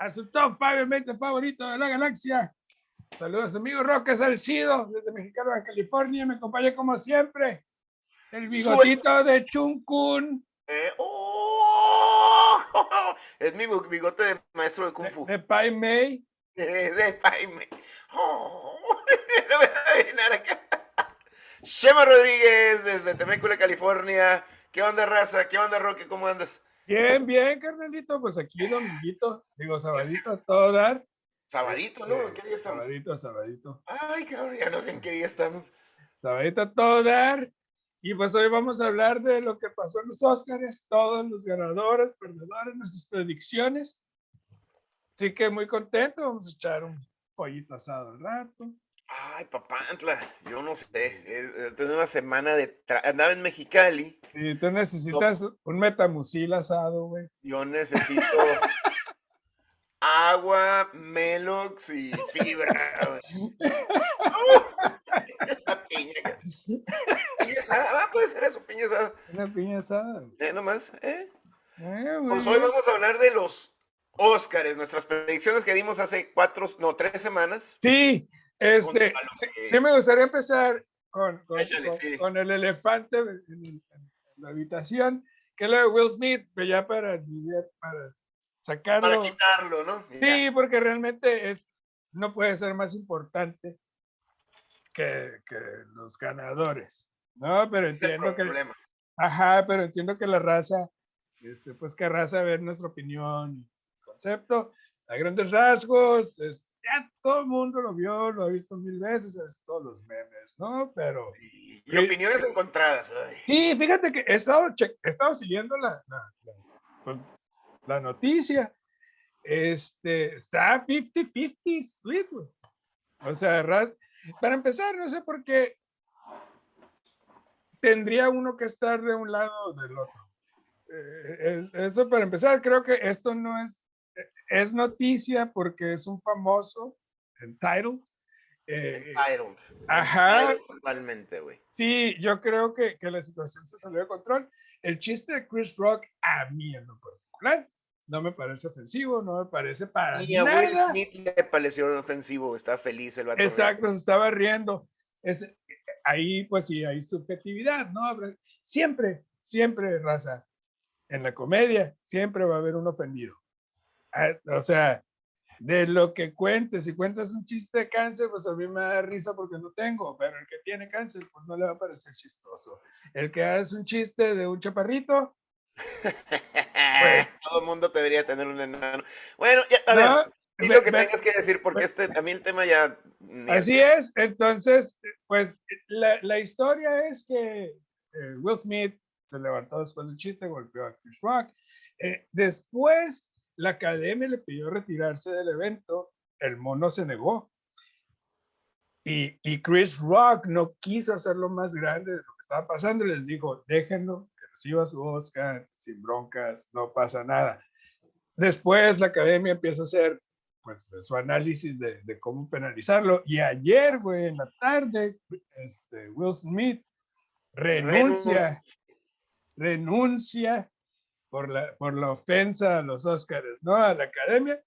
a su top 5 mente favorito de la galaxia. Saludos, amigo Roque Salcido, desde Mexicano de California. Me acompaña como siempre el bigotito de Chunkun. Eh, ¡oh! Es mi bigote de maestro de Kung Fu. De, de Pai Mei. de Pai Mei. Oh, lo voy a adivinar acá. Shema Rodríguez, desde Temécula, California. ¿Qué onda, raza? ¿Qué onda, Roque? ¿Cómo andas? Bien, bien, carnalito. Pues aquí, dominguito. Digo, sabadito a todo dar. Sabadito, ¿no? ¿En qué día estamos? Sabadito, sabadito. Ay, cabrón, ya no sé en qué día estamos. Sabadito a todo dar. Y pues hoy vamos a hablar de lo que pasó en los Oscars, todos los ganadores, perdedores, nuestras predicciones. Así que muy contento, vamos a echar un pollito asado al rato. Ay, papantla, yo no sé. He tenido una semana de. Andaba en Mexicali. Y tú necesitas no. un metamucil asado, güey. Yo necesito agua, melox y fibra, güey. La piña. Piña asada, ah, puede ser eso, piña asada. Una piña asada. Eh, nomás, ¿eh? Eh, Pues hoy vamos a hablar de los Óscares, nuestras predicciones que dimos hace cuatro, no, tres semanas. Sí, este, sí, sí, me gustaría empezar con, con, Échale, con- sí. con el elefante en, el- en la habitación, que es lo de Will Smith, pero ya para, para sacarlo. Para quitarlo, ¿no? Ya. Sí, porque realmente es, no puede ser más importante que, que los ganadores, ¿no? Pero entiendo que, problema. ajá, pero entiendo que la raza, este, pues querrá saber nuestra opinión y concepto. A grandes rasgos, es- ya todo el mundo lo vio, lo ha visto mil veces, es todos los memes, ¿no? Pero Y, y opiniones encontradas. ay. sí, fíjate que he estado, che- he estado siguiendo la, la- la, pues, la noticia. Este, está 50-50 split, güey. O sea, ra- para empezar, no sé por qué tendría uno que estar de un lado o del otro. Eh, es- eso para empezar, creo que esto no es, es noticia porque es un famoso, entitled. eh, Entitled. Ajá. Entitled Totalmente, güey. Sí, yo creo que, que la situación se salió de control. El chiste de Chris Rock, a mí en lo particular, no me parece ofensivo, no me parece para Y a Will nada. Smith le pareció ofensivo, está feliz el vato. Exacto, se estaba riendo. Es, ahí, pues sí, hay subjetividad, ¿no? Siempre, siempre, raza, en la comedia, siempre va a haber un ofendido. Ah, O sea, de lo que cuentes, si cuentas un chiste de cáncer, pues a mí me da risa porque no tengo, pero el que tiene cáncer, pues no le va a parecer chistoso. El que hace un chiste de un chaparrito, Pues- Todo el mundo debería tener un enano. Bueno, ya, a ¿no? ver, di Ve- lo que tengas que decir, porque este, a mí el tema ya. Así es, entonces, pues la, la historia es que eh, Will Smith se levantó después del chiste, golpeó a Chris Rock. Eh, después, la academia le pidió retirarse del evento, el mono se negó. Y, y Chris Rock no quiso hacerlo más grande de lo que estaba pasando, y les dijo, déjenlo, que reciba su Oscar, sin broncas, no pasa nada. Después la academia empieza a hacer pues de su análisis de, de cómo penalizarlo. Y ayer, güey, en la tarde, este, Will Smith renuncia, renuncia por la, por la ofensa a los Oscars, ¿no? A la academia,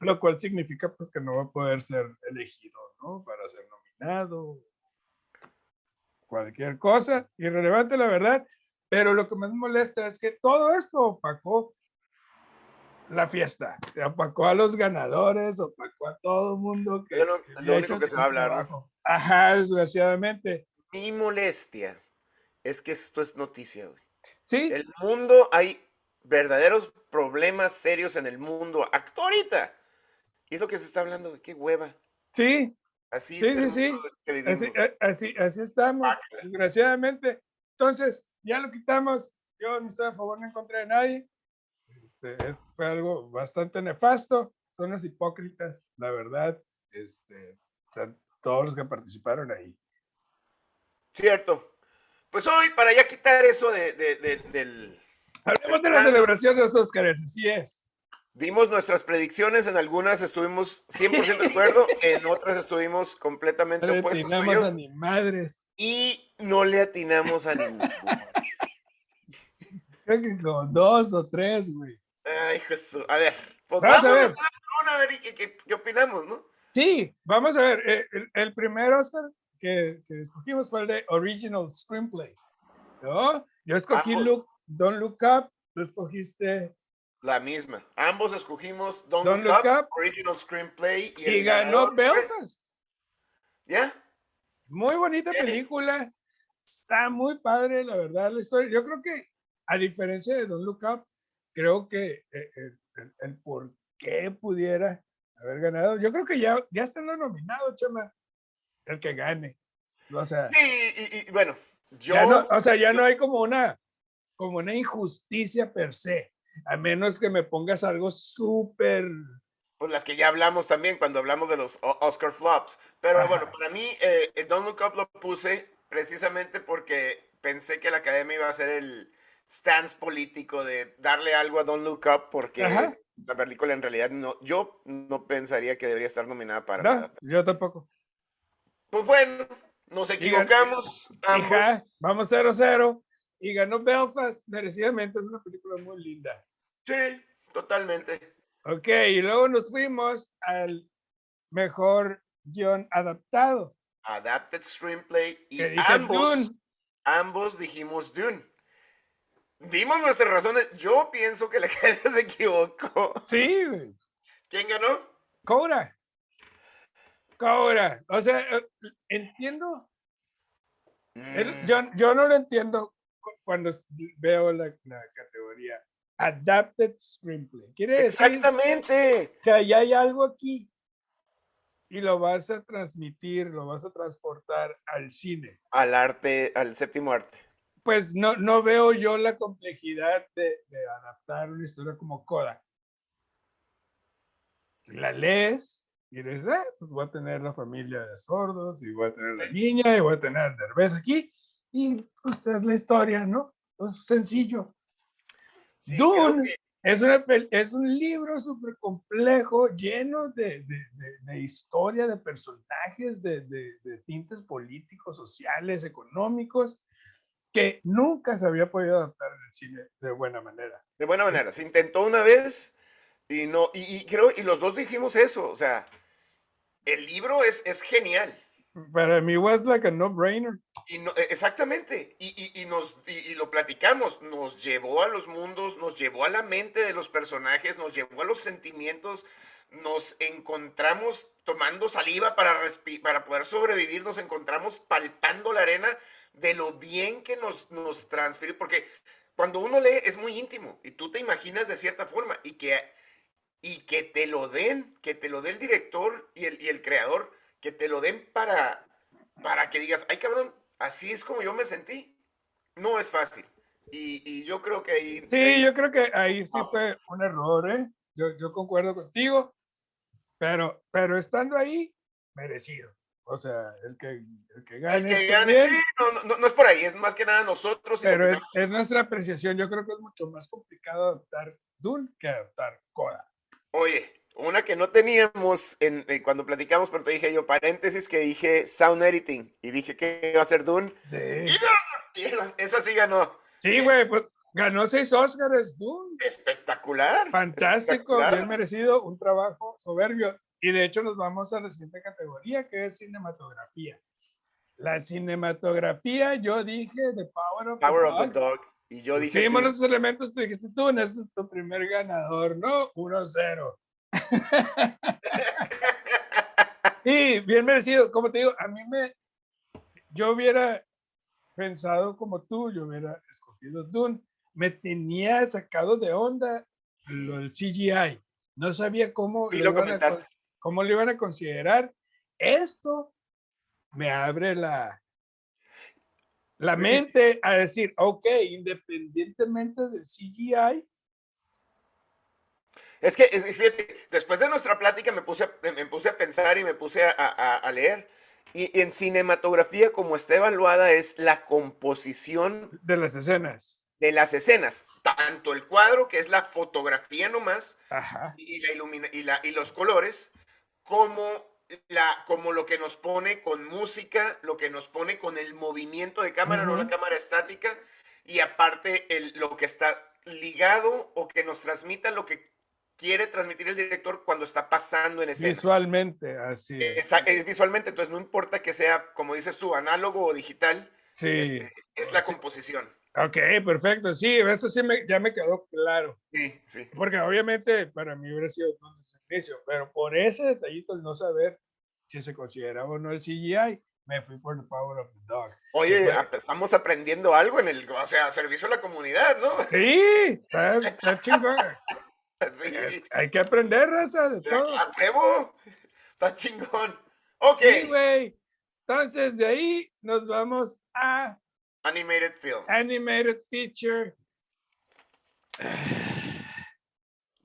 lo cual significa pues que no va a poder ser elegido, ¿no? Para ser nominado, cualquier cosa, irrelevante la verdad, pero lo que más molesta es que todo esto opacó la fiesta, opacó a los ganadores, opacó a todo el mundo que, lo- que lo único que se va a hablar. Ajá, desgraciadamente. Mi molestia es que esto es noticia, güey. Sí, El mundo, hay verdaderos problemas serios en el mundo ahorita. Y es lo que se está hablando, güey. Qué hueva. sí, Así Sí, sí, sí. así, a- así, así estamos, desgraciadamente. Entonces, ya lo quitamos. Yo no estoy a favor ni en contra de nadie. Este, es- fue algo bastante nefasto. Son los hipócritas, la verdad. Este, todos los que participaron ahí. Cierto. Pues hoy, para ya quitar eso de, de- de- del... Hablemos de la celebración de los Óscares, así es. Dimos nuestras predicciones, en algunas estuvimos 100% de acuerdo, en otras estuvimos completamente No le opuestos. tú y atinamos a ni madres. y no le atinamos a ninguno. creo que como dos o tres, güey. Ay, Jesús. A ver, pues Vamos vamos, a ver. a ver qué, qué- qué opinamos, ¿no? Sí, vamos a ver. eh, El, el primer Oscar que, que escogimos fue el de Original Screenplay. ¿no? Yo escogí Ambos. Don't Look Up, tú escogiste La misma. Ambos escogimos Don't, Don't Look, Look Up, Up. Original Screenplay. Y, y el ganó Belfast. ¿Ya? Muy bonita Bien. película. Está muy padre, la verdad, la historia. Yo creo que, a diferencia de Don't Look Up, creo que eh, el, el- el por qué pudiera haber ganado, yo creo que ya, ya está lo nominado, chama. El que gane. O sea, Sí, y, y- bueno, yo. ya no, o sea, ya no hay como una, como una injusticia per se, a menos que me pongas algo súper. pues las que ya hablamos también cuando hablamos de los Oscar flops. Pero Ajá. bueno, para mí, eh, Don't Look Up lo puse precisamente porque pensé que la academia iba a hacer el stance político de darle algo a Don't Look Up porque Ajá. la película en realidad no, yo no pensaría que debería estar nominada para No, nada. yo tampoco. Pues bueno, nos equivocamos ambos. Hija, vamos 0-0. Y ganó Belfast, merecidamente. Es una película muy linda. Sí, totalmente. Ok, y luego nos fuimos al mejor guion adaptado. Adapted Screenplay y ambos, Dune. ambos dijimos Dune. Dimos nuestras razones. Yo pienso que la gente se equivocó. Sí. ¿Quién ganó? Cobra. Cobra. O sea, eh, entiendo. Mm, yo, yo no lo entiendo cuando veo la, la categoría Adapted Screenplay. Quiere decir Exactamente. que ahí hay algo aquí y lo vas a transmitir, lo vas a transportar al cine. Al arte, al séptimo arte. Pues no, no veo yo la complejidad de, de adaptar una historia como Coda. La lees y dices, "Ah, pues voy a tener la familia de sordos y voy a tener la niña y voy a tener a Derbez aquí y pues es la historia, ¿no? Es sencillo. Sí, Dune que- es, una pel- es un libro súper complejo, lleno de, de- de- de historia, de personajes, de, de- de tintes políticos, sociales, económicos, que nunca se había podido adaptar en el cine de buena manera. de buena manera. Se intentó una vez y no, y, y creo, y los dos dijimos eso. O sea, el libro es, es genial. Para mí was like a no-brainer. Y no, e- exactamente, y, y- y nos, y, y lo platicamos, nos llevó a los mundos, nos llevó a la mente de los personajes, nos llevó a los sentimientos, nos encontramos tomando saliva para, para poder sobrevivir, nos encontramos palpando la arena de lo bien que nos, nos transfirió, porque cuando uno lee es muy íntimo y tú te imaginas de cierta forma y que, y que te lo den, que te lo dé el director y el, y el creador, que te lo den para, para que digas, ay cabrón, así es como yo me sentí. No es fácil. Y, y yo creo que ahí... Sí, ahí- yo creo que ahí sí Ah. fue un error, ¿eh? Yo, yo concuerdo contigo, pero, pero estando ahí, merecido. O sea, el que, el que el gane. que está gane, sí, no, no- no es por ahí, es más que nada nosotros. pero que es, es nuestra apreciación. Yo creo que es mucho más complicado adaptar Dune que adaptar Coda. Oye, una que no teníamos en, en cuando platicamos, pero te dije yo, paréntesis, que dije Sound Editing. Y dije que iba a ser Dune. Sí, Y esa, esa sí ganó. sí, güey, pues ganó seis Oscars, Dune. Espectacular. Fantástico, espectacular. bien merecido, un trabajo soberbio. Y de hecho nos vamos a la siguiente categoría, que es cinematografía. La cinematografía, yo dije The Power of Power the of the Dog. Y yo dije. Dune. los elementos, tú dijiste tú, este es tu primer ganador, ¿no? 1-0. Sí, bien merecido. Como te digo, a mí me. Yo hubiera pensado como tú, yo hubiera escogido Dune. Me tenía sacado de onda lo del CGI. No sabía cómo, Sí, lo lo iban a cómo lo iban a considerar. Esto me abre la, la mente a decir, ok, independientemente del CGI, Es que, es- fíjate, después de nuestra plática me puse a, me puse a pensar y me puse a, a- a leer. Y en cinematografía, como está evaluada, es la composición de las escenas. de las escenas. Tanto el cuadro, que es la fotografía nomás, Ajá. y, la ilumina, y, la, y los colores, como, la, como lo que nos pone con música, lo que nos pone con el movimiento de cámara, no la cámara estática, y aparte el, lo que está ligado o que nos transmita lo que quiere transmitir el director cuando está pasando en escena. Visualmente, así es. es visualmente, entonces no importa que sea, como dices tú, análogo o digital, sí. Este, es la composición. Ok, perfecto. Sí, eso sí me, ya me quedó claro. Sí, sí. Porque obviamente para mí hubiera sido un inicio, pero por ese detallito, el no saber si se consideraba o no el CGI, me fui por The Power of the Dog. Oye, estamos aprendiendo algo en el, o sea, servicio a la comunidad, ¿no? Sí, está, chingón. Sí. Hay que aprender, raza, de todo. ¡A huevo! Está chingón. Ok. Sí, güey. Entonces, de ahí nos vamos a... Animated Film. Animated Feature.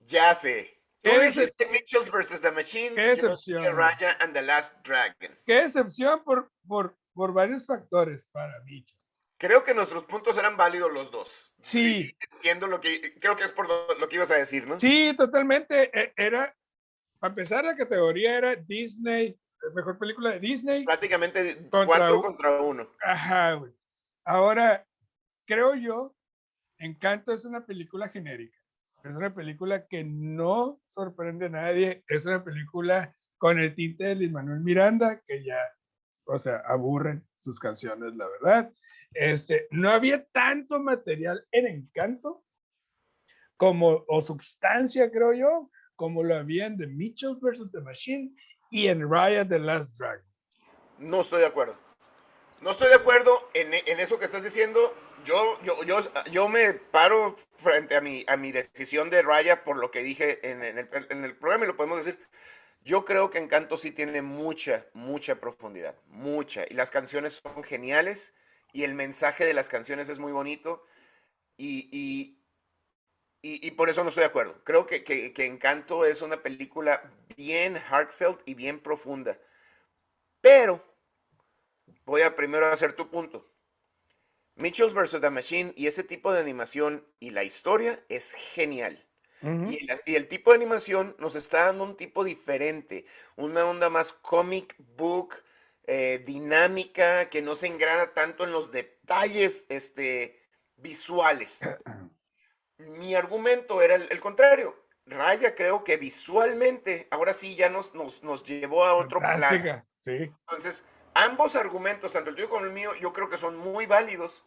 Ya sé. Tú dijiste Mitchells vs. The Machine. Qué excepción. Raya and the Last Dragon. Qué excepción por, por, por varios factores para Mitchell. Creo que nuestros puntos eran válidos los dos. Sí. Entiendo lo que, creo que es por lo que ibas a decir, ¿no? Sí, totalmente. E, era, a pesar de la categoría era Disney, mejor película de Disney. Prácticamente cuatro contra uno. Ajá, güey. Ahora, creo yo, Encanto es una película genérica. Es una película que no sorprende a nadie. Es una película con el tinte de Lin Manuel Miranda, que ya, o sea, aburren sus canciones, la verdad. Este, no había tanto material en Encanto como, o substancia, creo yo, como lo había en The Mitchells vs. The Machine y en Riot The Last Dragon. No estoy de acuerdo. No estoy de acuerdo en, en eso que estás diciendo yo, yo, yo, yo me paro frente a mi, a mi decisión de Raya por lo que dije en, el, en el programa y lo podemos decir. Yo creo que Encanto sí tiene mucha, mucha profundidad, mucha. Y las canciones son geniales y el mensaje de las canciones es muy bonito y, y, y, por eso no estoy de acuerdo. Creo que, que, que, Encanto es una película bien heartfelt y bien profunda. Pero voy a primero hacer tu punto. Mitchells vs. The Machine y ese tipo de animación y la historia es genial. y, el, tipo de animación nos está dando un tipo diferente, una onda más comic book, eh, dinámica, que no se engrana tanto en los detalles este, visuales. Mi argumento era el, contrario. Raya creo que visualmente, ahora sí ya nos, nos, nos llevó a otro plano. Sí. Entonces, ambos argumentos, tanto el tuyo como el mío, yo creo que son muy válidos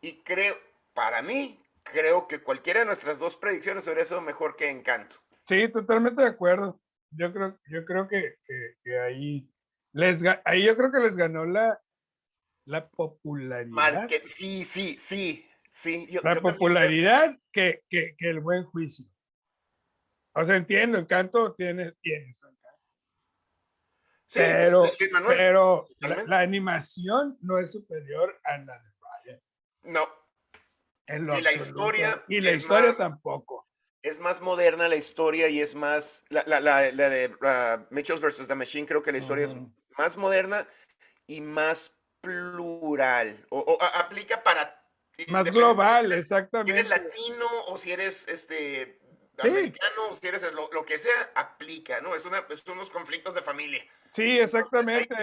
y creo, para mí, creo que cualquiera de nuestras dos predicciones hubiera sido mejor que Encanto. Sí, totalmente de acuerdo. Yo creo, yo creo que, que, ahí, les, ahí yo creo que les ganó la, la popularidad. sí, sí, sí, sí. la popularidad que, que, que, el buen juicio. O sea, entiendo, Encanto tiene, tiene pero, pero la, animación no es superior a la de Ryan. No. y la historia. Y la historia tampoco. Es más moderna la historia y es más. La, la, la, de uh, Mitchell vs. The Machine, creo que la historia es más moderna y más plural. O, aplica para. Más global, exactamente. Si eres latino o si eres este americano, si eres lo, que sea, aplica, ¿no? Es, una, es unos conflictos de familia. Sí, exactamente.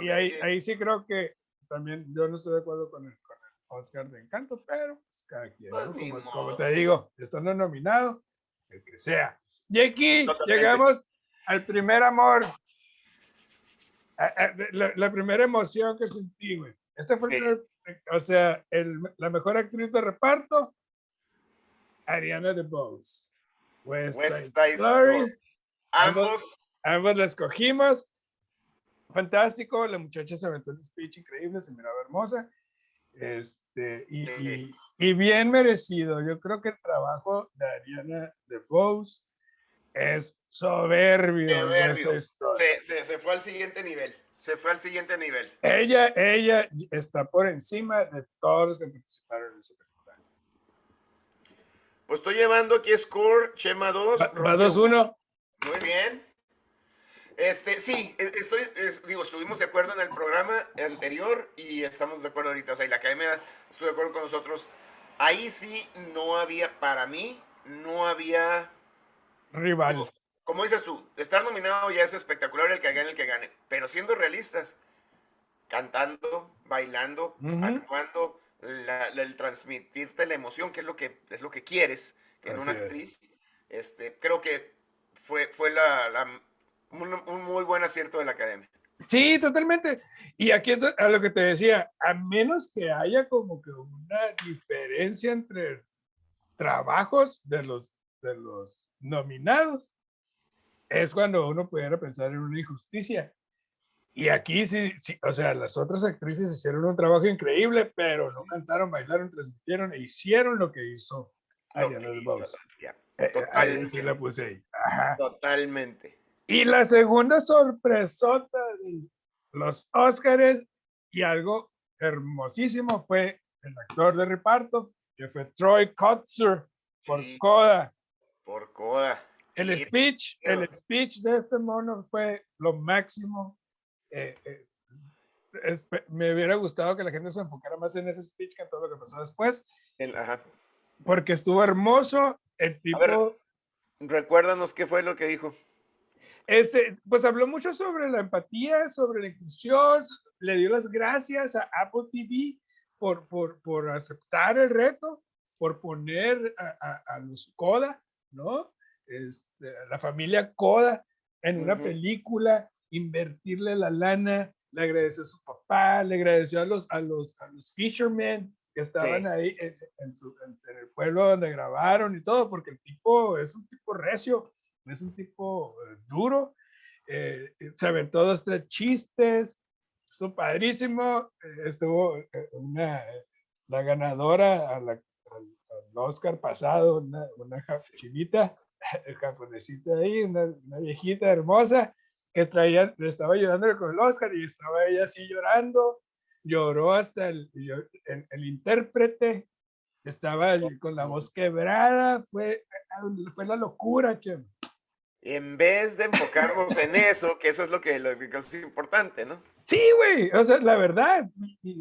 y, ahí, ahí, sí creo que también yo no estoy de acuerdo con el, con el Oscar de Encanto, pero pues cada quien, pues como, te digo, esto no nominado, el que sea. Y aquí llegamos al primer amor, la, primera emoción que sentí, güey. Este fue, o sea, el, la mejor actriz de reparto, Ariana DeBose. West, Side Story. Ambos. Ambos la escogimos. Fantástico, la muchacha se aventó un speech increíble, se miraba hermosa. Este, y, y, bien merecido. Yo creo que el trabajo de Ariana DeBose es soberbio. soberbio. Se, se, fue al siguiente nivel. Se fue al siguiente nivel. Ella, ella está por encima de todos los que participaron en ese pues estoy llevando aquí score, Chema 2. Va 2-1. Muy bien. Este, sí, e, estoy, digo, estuvimos de acuerdo en el programa anterior y estamos de acuerdo ahorita. O sea, y la academia estuvo de acuerdo con nosotros. Ahí sí no había, para mí, no había. Rival. como dices tú, estar nominado ya es espectacular el que gane, el que gane. Pero siendo realistas, cantando, bailando, actuando, el transmitirte la emoción, que es lo que, es lo que quieres en una actriz. Este, creo que fue, fue la, un, muy buen acierto de la academia. Sí, totalmente. Y aquí es a lo que te decía, a menos que haya como que una diferencia entre trabajos de los, de los nominados, es cuando uno pudiera pensar en una injusticia. Y aquí sí, sí, o sea, las otras actrices hicieron un trabajo increíble, pero no cantaron, bailaron, transmitieron e hicieron lo que hizo Ariana DeBose. Eh, Totalmente. sí la puse ahí. Totalmente. Y la segunda sorpresota de los Óscares y algo hermosísimo fue el actor de reparto, que fue Troy Kotzer por Coda. Por Coda. El speech, el speech de este mono fue lo máximo. Eh, eh, me hubiera gustado que la gente se enfocara más en ese speech que en todo lo que pasó después. Porque estuvo hermoso. El tipo. recuérdanos qué fue lo que dijo. Este, pues habló mucho sobre la empatía, sobre la inclusión, le dio las gracias a Apple TV por, por, por aceptar el reto, por poner a, a, los Coda, ¿no? Este, la familia Coda en una película, invertirle la lana, le agradeció a su papá, le agradeció a los, a los, a los fishermen que estaban ahí en, en, en, el pueblo donde grabaron y todo, porque el tipo es un tipo recio, es un tipo eh, duro, eh, se aventó dos, tres chistes, estuvo padrísimo, eh, estuvo una, la ganadora a la, Oscar pasado, una, una chinita, japonesita ahí, una, una, viejita hermosa, que traía, le estaba ayudando con el Oscar y estaba ella así llorando, lloró hasta el, el, el intérprete, estaba con la voz quebrada, fue, fue la locura, che en vez de enfocarnos en eso, que eso es lo que, lo que es importante, ¿no? Sí, güey, o sea, la verdad,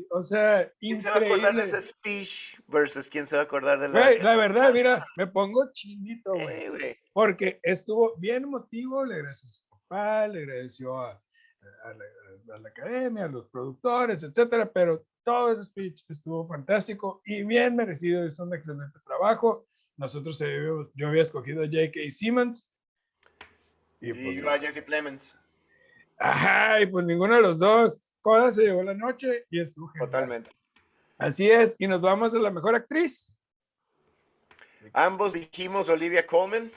o sea, ¿Quién se va a acordar de ese speech versus quién se va a acordar de la... Güey, la verdad, mira, me pongo chinito, güey, porque estuvo bien emotivo, le agradeció a su papá, le agradeció a, a, la, academia, a los productores, etcétera, pero todo ese speech estuvo fantástico y bien merecido, es un excelente trabajo. Nosotros, eh, yo había escogido a J.K. Simmons, y, pues, a Jesse Plemons. Ajá, y pues ninguno de los dos. Coda se llevó la noche y estuvo Totalmente. Así es, y nos vamos a la mejor actriz. Ambos dijimos Olivia Colman.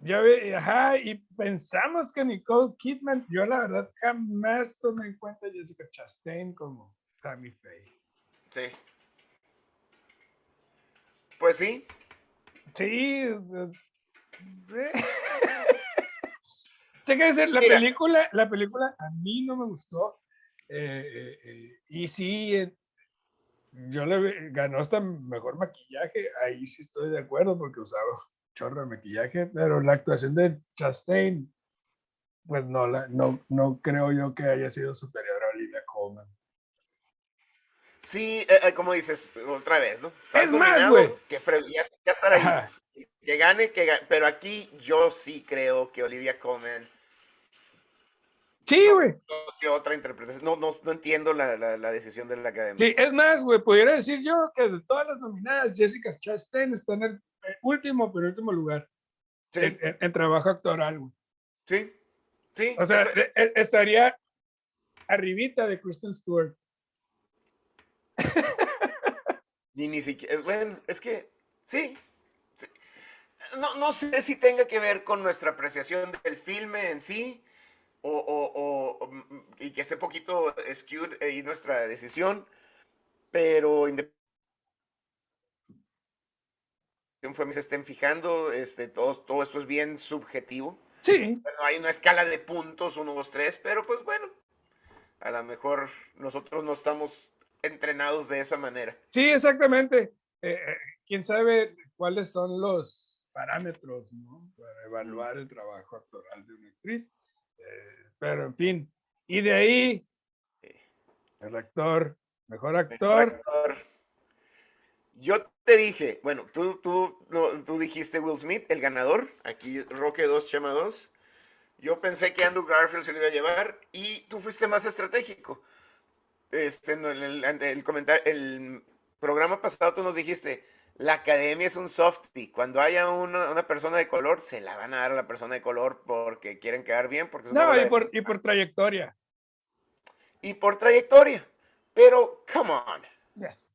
Ya ve, ajá, y pensamos que Nicole Kidman, yo la verdad jamás tomé en cuenta a Jessica Chastain como Tammy Faye. Sí. Pues sí. Sí. que la película, la película a mí no me gustó. Eh, eh, eh, y sí, yo le ganó hasta mejor maquillaje, ahí sí estoy de acuerdo porque usaba chorro de maquillaje, pero la actuación de Chastain, pues no, la, no, no creo yo que haya sido superior a Olivia Colman. Sí, como dices, otra vez, ¿no? es más, güey. Que ya, estar ahí. Que gane, que gane, pero aquí yo sí creo que Olivia Colman Sí, güey. No, otra interpretación. No, no, no entiendo la, la, decisión de la academia. Sí, es más, güey, pudiera decir yo que de todas las nominadas, Jessica Chastain está en el último, pero último lugar. Sí. En, trabajo actoral, güey. Sí, sí. O sea, e, e, estaría arribita de Kristen Stewart. Ni, ni siquiera, bueno, es que sí, No, no sé si tenga que ver con nuestra apreciación del filme en sí, o, o, mm, y que esté poquito skewed ahí nuestra decisión, pero se estén fijando, este, todo, todo esto es bien subjetivo. Sí. hay una escala de puntos, uno, dos, tres, pero pues bueno, a lo mejor nosotros no estamos entrenados de esa manera. Sí, exactamente. Eh, eh, quién sabe cuáles son los parámetros ¿no? para evaluar el trabajo actoral de una actriz. Pero en fin, y de ahí, el actor, mejor actor. Yo te dije, bueno, tú, tú, tú dijiste Will Smith, el ganador, aquí Roque 2, Chema 2. Yo pensé que Andrew Garfield se lo iba a llevar y tú fuiste más estratégico. este, en el, el, comentario, el programa pasado tú nos dijiste, la academia es un softie. Cuando haya una, una, persona de color, se la van a dar a la persona de color porque quieren quedar bien. Porque no, y por, y por trayectoria. Y por trayectoria. Pero, come on. Yes.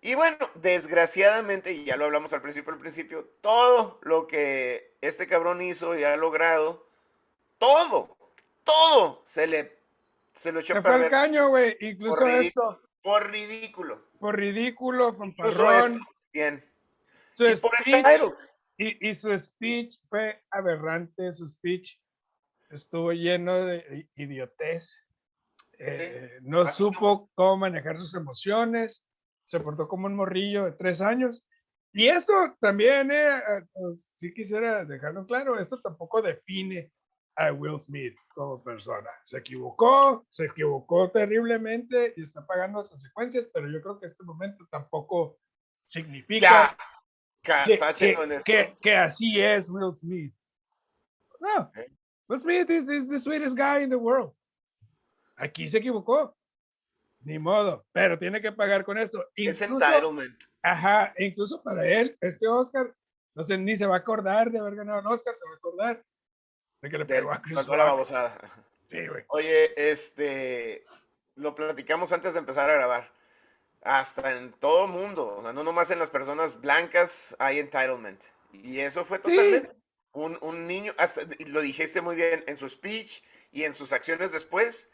Y bueno, desgraciadamente, y ya lo hablamos al principio, al principio, todo lo que este cabrón hizo y ha logrado, todo, todo se le, se lo echó perder. fue el caño, güey. Incluso esto. Por ridículo. Por ridículo, fanfarrón. Bien. Su y, speech, y, y, su speech fue aberrante, su speech estuvo lleno de idiotez. Eh, no supo cómo manejar sus emociones, se portó como un morrillo de tres años. Y esto también, eh, ah, pues, sí quisiera dejarlo claro, esto tampoco define a Will Smith como persona. Se equivocó, se equivocó terriblemente y está pagando las consecuencias, pero yo creo que este momento tampoco significa que, que, así es Will Smith. No, Will Smith is, is, the sweetest guy in the world. Aquí se equivocó. Ni modo, pero tiene que pagar con esto. es entitlement. Ajá, incluso para él, este Oscar, no sé, ni se va a acordar de haber ganado un Oscar, se va a acordar de que le pegó a Chris la babosada. Sí, güey. Oye, este, lo platicamos antes de empezar a grabar. Hasta en todo mundo, no nomás en las personas blancas hay entitlement. Y eso fue totalmente un, un, niño, hasta, lo dijiste muy bien en su speech y en sus acciones después.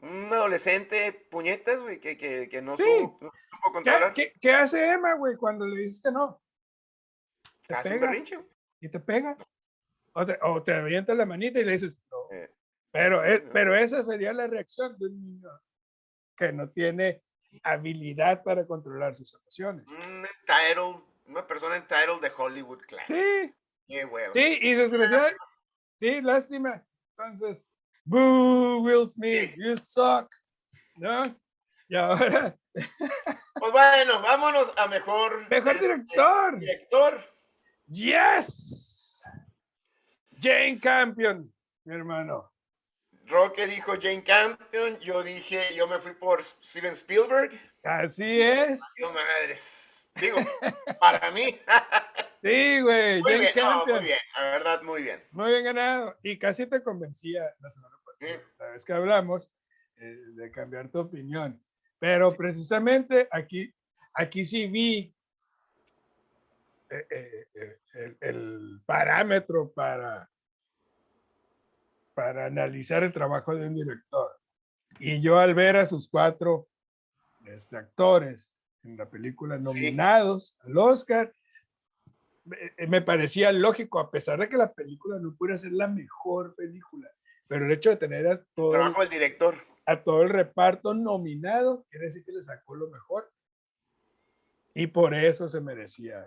Un adolescente puñetas, güey, que, que, que no, supo, controlar. ¿Qué, ¿Qué, hace Emma, güey, cuando le dices que no? Te hace pega, un berrinche. Y te pega. O te, o te avienta la manita y le dices, no. Eh, pero, es, eh, pero esa sería la reacción de un niño que no tiene habilidad para controlar sus emociones. Un entitled, una persona entitled de Hollywood class. Sí. Qué Sí, y desgraciadamente. Sí, lástima. Entonces, boo, Will Smith, you suck. ¿No? Y ahora. Pues bueno, vámonos a mejor. Mejor este, director. Director. Yes. Jane Campion, mi hermano. Roque dijo Jane Campion, yo dije, yo me fui por Steven Spielberg. Así es. No madres. Digo, para mí. sí, güey. Muy bien, muy bien, la verdad, muy bien. Muy bien ganado. Y casi te convencía la semana pasada, la vez que hablamos, eh, de cambiar tu opinión. Pero precisamente aquí, aquí sí vi eh, eh, el, el, parámetro para para analizar el trabajo de un director. Y yo al ver a sus cuatro este, actores en la película nominados al Oscar, me, parecía lógico, a pesar de que la película no pudiera ser la mejor película, pero el hecho de tener a todo, trabajo del director. a todo el reparto nominado, quiere decir que le sacó lo mejor. Y por eso se merecía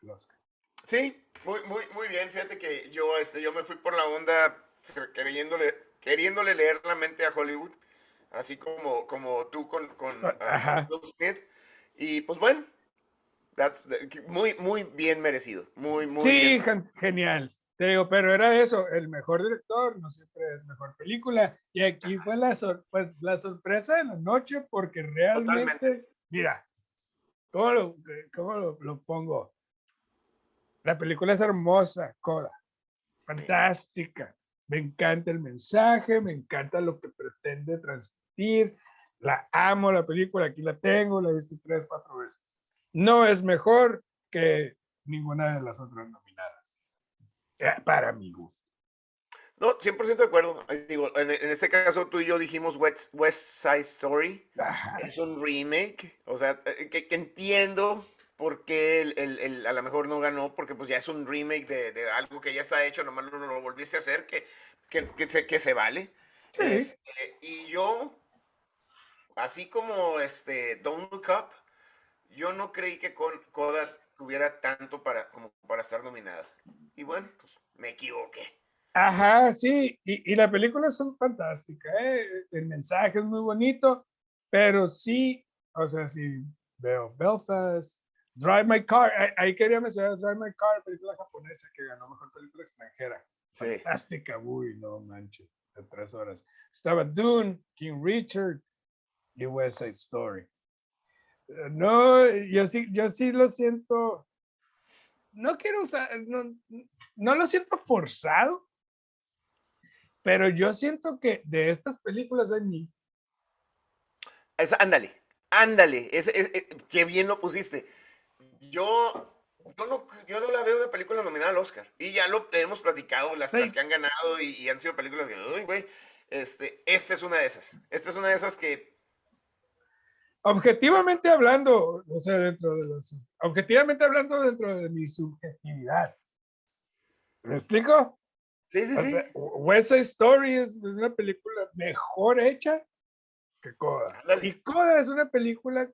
el Oscar. Sí, muy, muy, muy bien. Fíjate que yo, este, yo me fui por la onda queriéndole, queriéndole leer la mente a Hollywood, así como, como tú con, con uh, Smith. Y pues bueno, that's muy, muy bien merecido. Muy, muy sí, genial. Te digo, pero era eso, el mejor director no siempre es mejor película. Y aquí fue la, pues, la sorpresa de la noche porque realmente, mira, ¿cómo, lo, cómo lo, lo, pongo? La película es hermosa, Coda, fantástica. Me encanta el mensaje, me encanta lo que pretende transmitir. La amo la película, aquí la tengo, la he visto tres, cuatro veces. No es mejor que ninguna de las otras nominadas, eh, para mi gusto. No, 100% de acuerdo. Digo, en, este caso tú y yo dijimos West, West Side Story. Es un remake. O sea, eh, que, que entiendo porque el, el, a lo mejor no ganó, porque pues ya es un remake de, de algo que ya está hecho, nomás lo, lo volviste a hacer, que, que, que, que se vale. Este, y yo, así como este Don't Look Up, yo no creí que con Coda tuviera tanto para, como para estar nominada. Y bueno, pues me equivoqué. Ajá, sí, y, y la película es fantástica, ¿eh? el mensaje es muy bonito, pero sí, o sea, si veo Belfast, Drive My Car, ahí quería mencionar Drive My Car, película japonesa que ganó mejor película extranjera. Sí. Fantástica, uy, no manches, de tres horas. Estaba Dune, King Richard, y West Side Story. Eh, No, yo sí, yo sí lo siento. No quiero usar, no, no lo siento forzado, pero yo siento que de estas películas hay mí. Esa- ándale, ándale, eh, qué bien lo pusiste. Yo, yo, no, yo no la veo de película nominada al Oscar. Y ya lo hemos platicado, las, Sí. las que han ganado y, y han sido películas que, uy, güey, este, esta es una de esas. Esta es una de esas que, Objetivamente hablando, o sea, dentro de los, objetivamente hablando dentro de mi subjetividad. ¿Me explico? sí, sí, O sí. sea, West Side Story es una película mejor hecha que Coda. Ándale. Y Coda es una película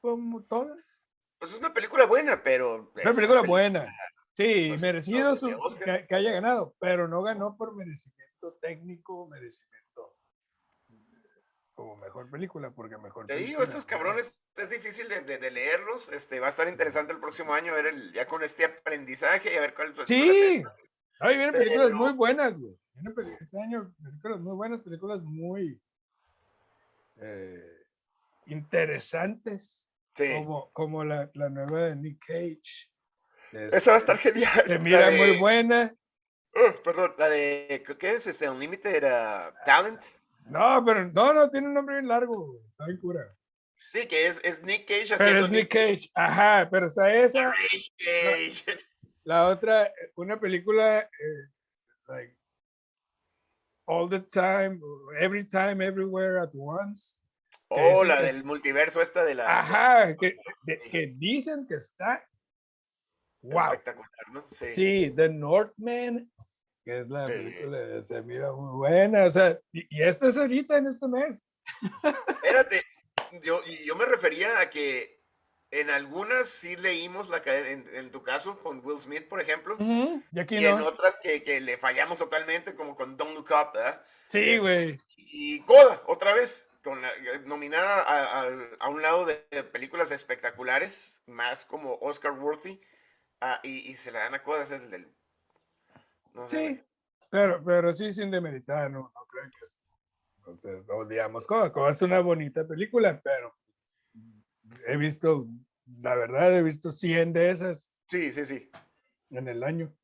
como todas. Pues es una película buena, pero... Es una película buena. Sí, pues, merecido no, su- que, que haya ganado, pero no ganó por merecimiento técnico, merecimiento como mejor película, porque mejor Te digo, estos cabrones es difícil de, de- de leerlos. Este, va a estar interesante el próximo año ver el, ya con este aprendizaje y a ver cuál es Sí, Ay, vienen películas Pero- muy buenas, güey. Vienen este año películas muy buenas, películas muy eh, interesantes, Sí. como, como la, la nueva de Nick Cage. Esa va a estar genial. Se La mira muy de- buena. Uh, perdón, la de. ¿Qué es este? Unlimited uh, Talent. No, pero no, no, tiene un nombre bien largo, está bien cura. Sí, que es, es Nick Cage Pero es Nick Cage, ajá, pero está esa, Cage. la otra, una película, eh, like, All the Time, Every Time, Everywhere at Once. Oh, la del multiverso esta de la. Ajá, que, de- que dicen que está. Wow. Espectacular, ¿no? Sí. Sí, The Northman, que es la película, de- se mira muy buena. O sea, y, y esto es ahorita en este mes. Espérate, yo, yo me refería a que en algunas sí leímos la cadena, en, en tu caso, con Will Smith, por ejemplo, Y aquí y en no. otras que, que le fallamos totalmente, como con Don't Look Up, ¿verdad? Sí, este, güey. Y Coda, otra vez, con la- eh, nominada a, a- a un lado de, de películas espectaculares, más como Oscar Worthy, ah, y, y se la dan a Coda, ese es el del... No sé, Sí, pero, pero sí sin demeritar, no, no crean que es. Entonces. Coda es una bonita película, pero he visto, la verdad, he visto 100 de esas Sí, sí, sí. en el año.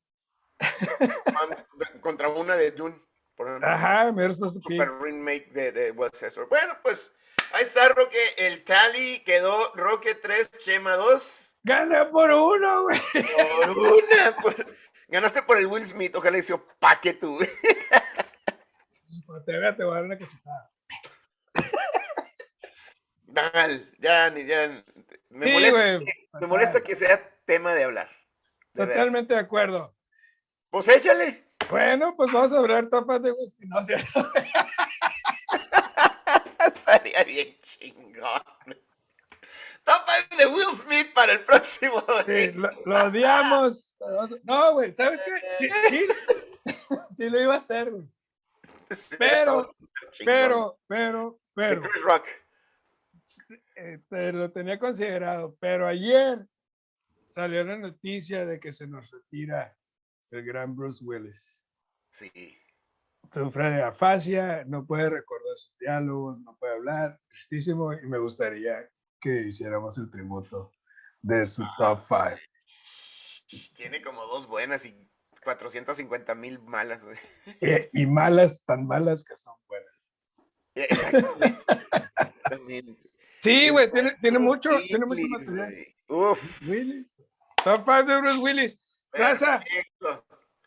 Contra una de Dune, por ejemplo. Ajá, me super remake de, de Story. Bueno, pues ahí está Roque. El tally quedó Roque 3, Chema 2. Gana por uno, güey. Por una. por- Ganaste por el Will Smith. Ojalá hizo paque tú. Cuando te voy a dar una cachetada. Mal, ya, ni ya. Me Sí, molesta, me molesta que sea tema de hablar. de. Totalmente de acuerdo. Pues échale. Bueno, pues vamos a hablar tapas de whisky, ¿no es cierto? Estaría bien chingón. 5 de Will Smith para el próximo. Sí, lo, lo odiamos. No, güey, ¿sabes qué? Sí, sí, sí lo iba a hacer, güey. Pero-. Pero, pero, pero, Chris Rock. este, lo tenía considerado. Pero ayer salió la noticia de que se nos retira el gran Bruce Willis. Sí. Sufre de afasia, no puede recordar sus diálogos, no puede hablar. Tristísimo, y me gustaría que hiciéramos el tributo de su top 5. Tiene como dos buenas y 450 mil malas. Eh, y malas, tan malas que son buenas. Exactamente. Exactamente. Sí, güey, tiene, mucho, tiene mucho material. Uf. Willis. Top 5 de Bruce Willis. Raza,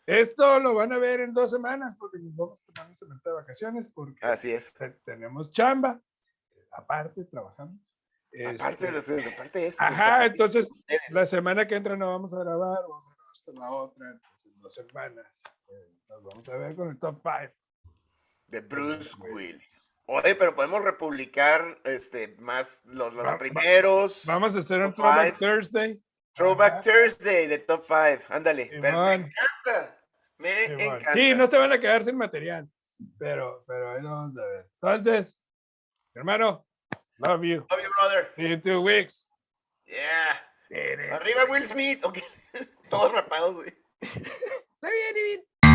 esto lo van a ver en dos semanas porque nos vamos a tomar una semana de vacaciones porque Así es. te- tenemos chamba. Aparte, trabajamos. Aparte Este, de, aparte de esto. Ajá, entonces. La semana que entra no vamos a grabar, vamos a grabar hasta la otra, entonces dos semanas. eh, nos vamos a ver con el top 5. de Bruce Willis. Oye, pero podemos republicar este, más los, los Va- va- primeros. Vamos a hacer un Throwback. Thursday. Throwback. Thursday de Top 5. Ándale. pero me encanta. Me encanta. Sí, no se van a quedar sin material, pero, pero ahí lo vamos a ver. Entonces, hermano, love you. Love you, brother. See you in two weeks. Yeah. Arriba Will Smith. Ok. Todos rapados, güey. Está bien, bien.